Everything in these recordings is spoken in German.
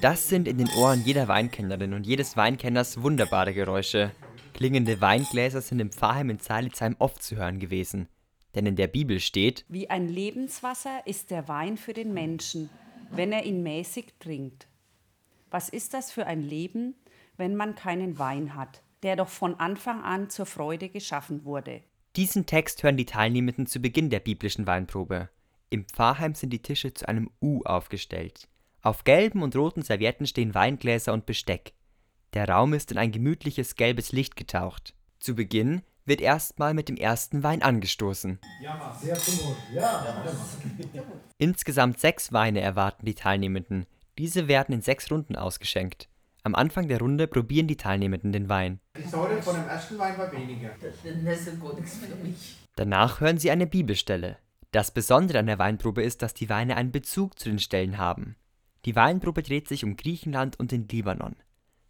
Das sind in den Ohren jeder Weinkennerin und jedes Weinkenners wunderbare Geräusche. Klingende Weingläser sind im Pfarrheim in Zeilitzheim oft zu hören gewesen. Denn in der Bibel steht: Wie ein Lebenswasser ist der Wein für den Menschen, wenn er ihn mäßig trinkt. Was ist das für ein Leben, wenn man keinen Wein hat, der doch von Anfang an zur Freude geschaffen wurde? Diesen Text hören die Teilnehmenden zu Beginn der biblischen Weinprobe. Im Pfarrheim sind die Tische zu einem U aufgestellt. Auf gelben und roten Servietten stehen Weingläser und Besteck. Der Raum ist in ein gemütliches gelbes Licht getaucht. Zu Beginn wird erstmal mit dem ersten Wein angestoßen. Insgesamt sechs Weine erwarten die Teilnehmenden. Diese werden in sechs Runden ausgeschenkt. Am Anfang der Runde probieren die Teilnehmenden den Wein. Die Säure von dem ersten Wein war weniger. Das ist gut nichts für mich. Danach hören sie eine Bibelstelle. Das Besondere an der Weinprobe ist, dass die Weine einen Bezug zu den Stellen haben. Die Weinprobe dreht sich um Griechenland und den Libanon.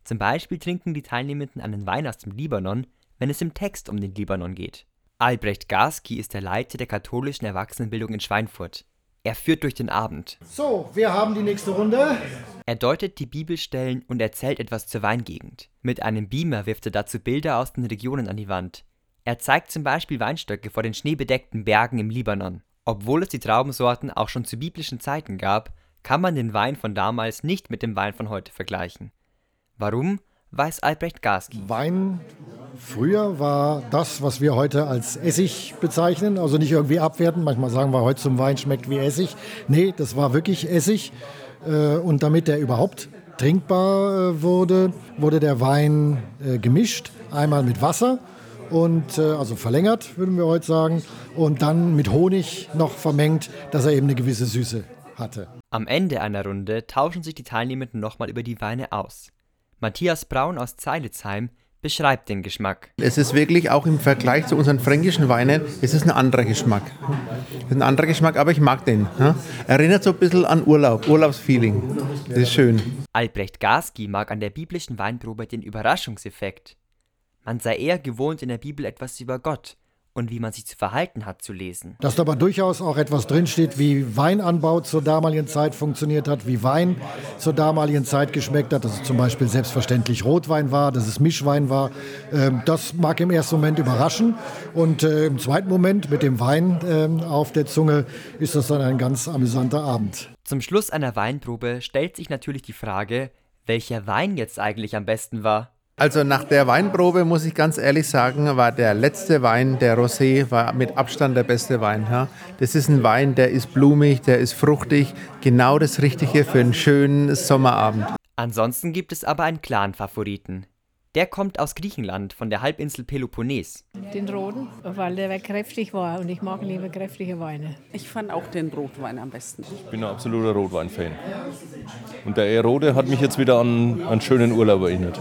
Zum Beispiel trinken die Teilnehmenden einen Wein aus dem Libanon, wenn es im Text um den Libanon geht. Albrecht Garski ist der Leiter der katholischen Erwachsenenbildung in Schweinfurt. Er führt durch den Abend. So, wir haben die nächste Runde. Er deutet die Bibelstellen und erzählt etwas zur Weingegend. Mit einem Beamer wirft er dazu Bilder aus den Regionen an die Wand. Er zeigt zum Beispiel Weinstöcke vor den schneebedeckten Bergen im Libanon. Obwohl es die Traubensorten auch schon zu biblischen Zeiten gab, kann man den Wein von damals nicht mit dem Wein von heute vergleichen. Warum, weiß Albrecht Garski. Wein früher war das, was wir heute als Essig bezeichnen, also nicht irgendwie abwerten. Manchmal sagen wir heute zum Wein schmeckt wie Essig. Nee, das war wirklich Essig. Äh, und damit der überhaupt trinkbar äh, wurde, wurde der Wein äh, gemischt. Einmal mit Wasser und also verlängert, würden wir heute sagen, und dann mit Honig noch vermengt, dass er eben eine gewisse Süße hatte. Am Ende einer Runde tauschen sich die Teilnehmenden nochmal über die Weine aus. Matthias Braun aus Zeilitzheim beschreibt den Geschmack. Es ist wirklich auch im Vergleich zu unseren fränkischen Weinen, es ist ein anderer Geschmack. Es ist ein anderer Geschmack, aber ich mag den. Erinnert so ein bisschen an Urlaub, Urlaubsfeeling. Das ist schön. Albrecht Garski mag an der biblischen Weinprobe den Überraschungseffekt. Man sei eher gewohnt, in der Bibel etwas über Gott, und wie man sich zu verhalten hat, zu lesen. Dass da aber durchaus auch etwas drinsteht, wie Weinanbau zur damaligen Zeit funktioniert hat, wie Wein zur damaligen Zeit geschmeckt hat, dass es zum Beispiel selbstverständlich Rotwein war, dass es Mischwein war. Ähm, das mag im ersten Moment überraschen und äh, im zweiten Moment mit dem Wein ähm, auf der Zunge ist das dann ein ganz amüsanter Abend. Zum Schluss einer Weinprobe stellt sich natürlich die Frage, welcher Wein jetzt eigentlich am besten war. Also nach der Weinprobe muss ich ganz ehrlich sagen, war der letzte Wein, der Rosé, war mit Abstand der beste Wein. Ja. Das ist ein Wein, der ist blumig, der ist fruchtig, genau das Richtige für einen schönen Sommerabend. Ansonsten gibt es aber einen klaren Favoriten. Der kommt aus Griechenland, von der Halbinsel Peloponnes. Den roten, weil der kräftig war und ich mag lieber kräftige Weine. Ich fand auch den Rotwein am besten. Ich bin ein absoluter Rotwein-Fan. Und der rote hat mich jetzt wieder an einen schönen Urlaub erinnert.